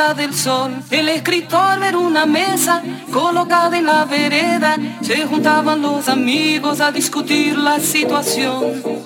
del sol. El escritor era una mesa colocada en la vereda. Se juntaban los amigos a discutir la situación.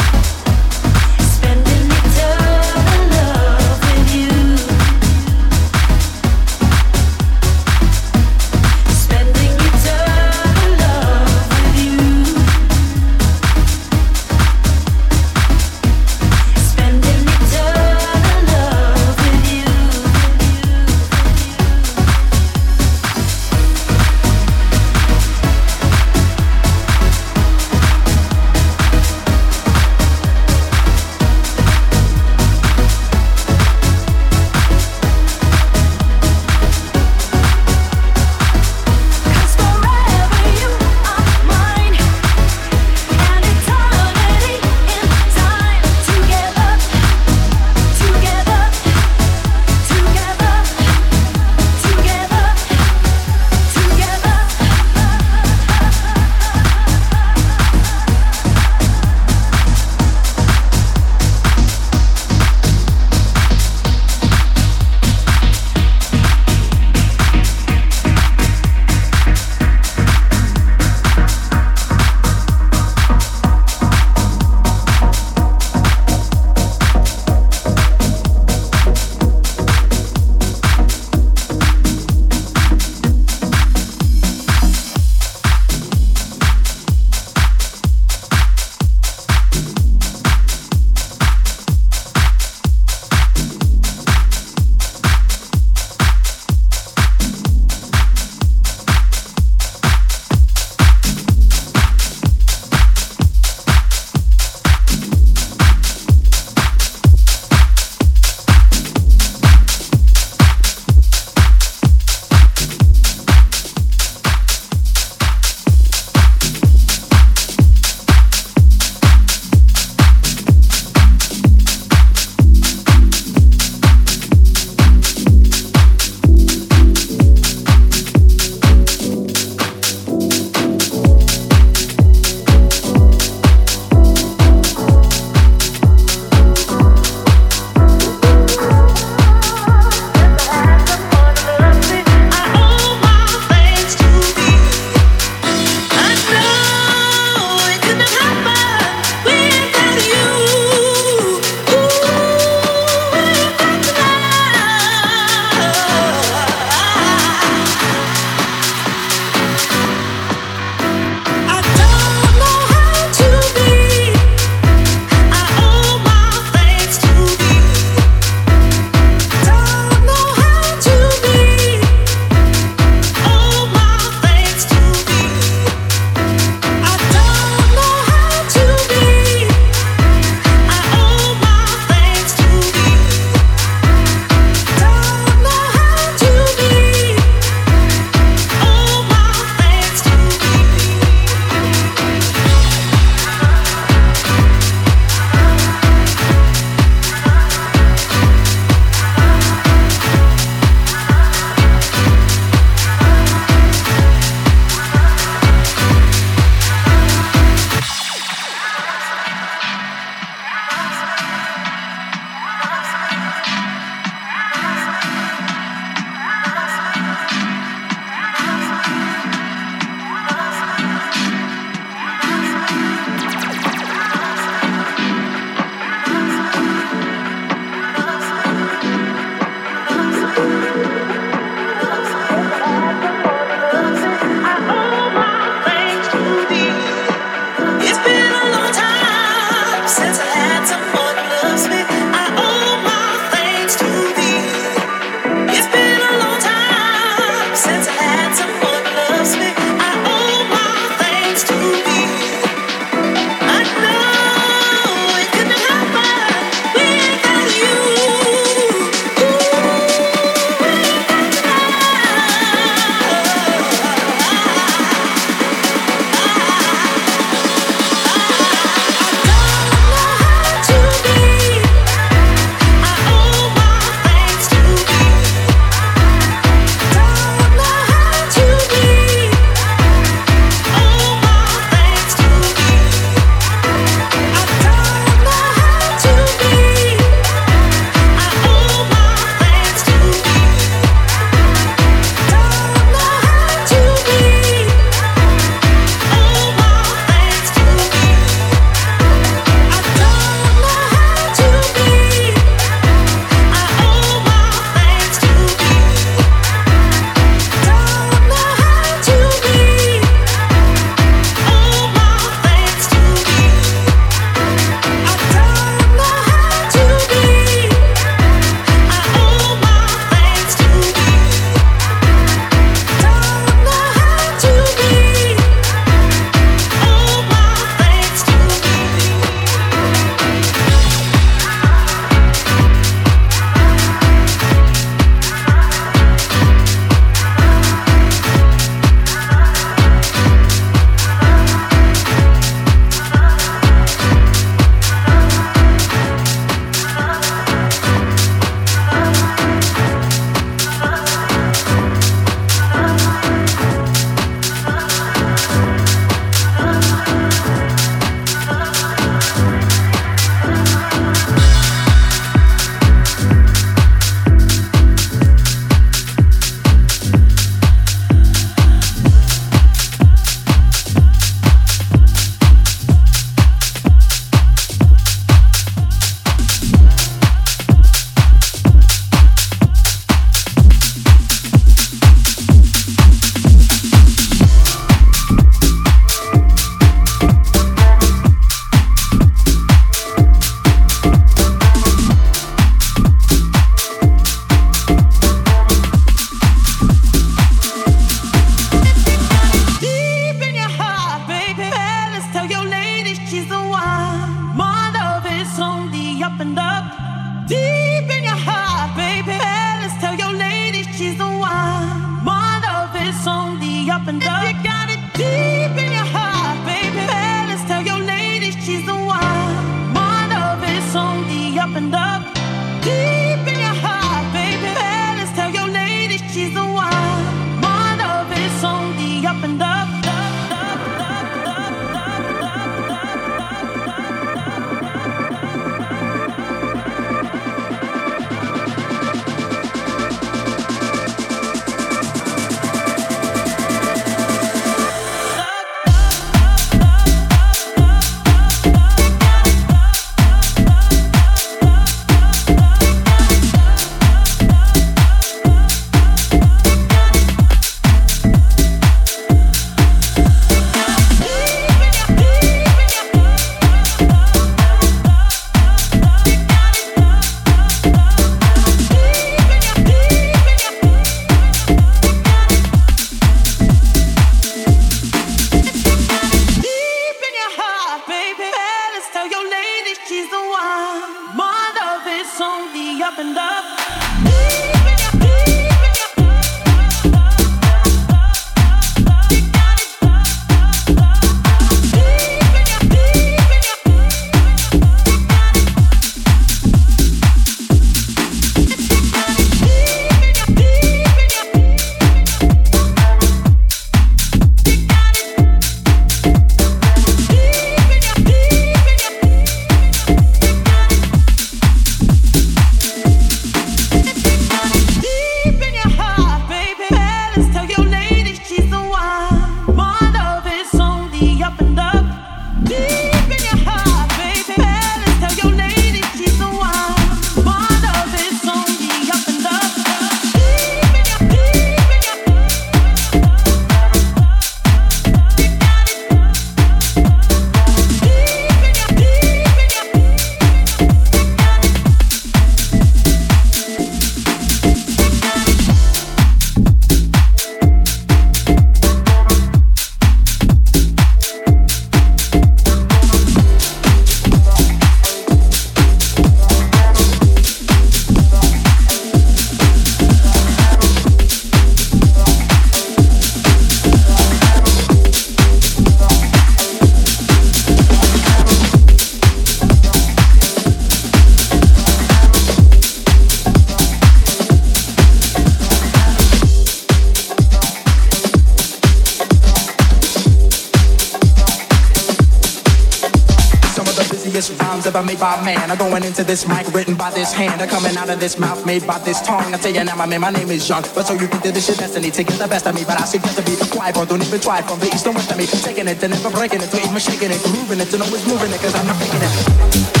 By man. I'm going into this mic written by this hand. I'm coming out of this mouth made by this tongue. I tell you now, my man, my name is Young. But so you can do this shit destiny to get the best of me. But I suggest to be quiet, bro. Don't even try from the east and west of me. Taking it and never breaking it, to even shaking it, grooving it, and always moving it, cause I'm not faking it.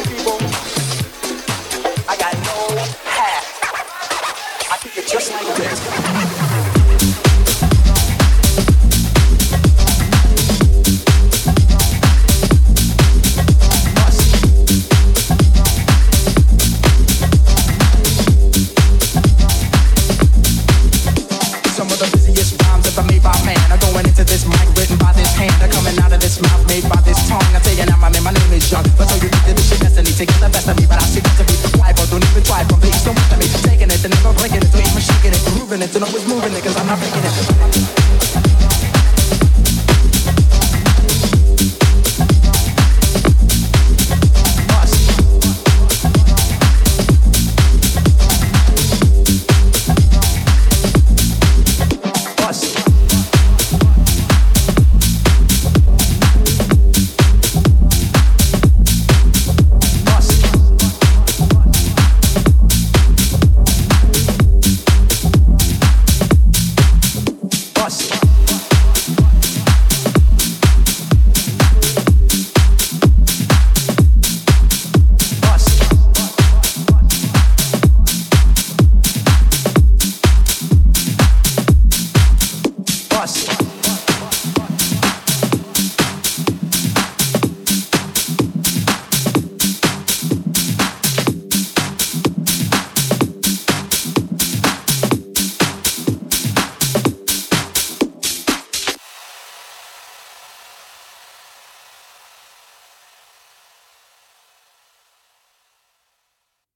Just like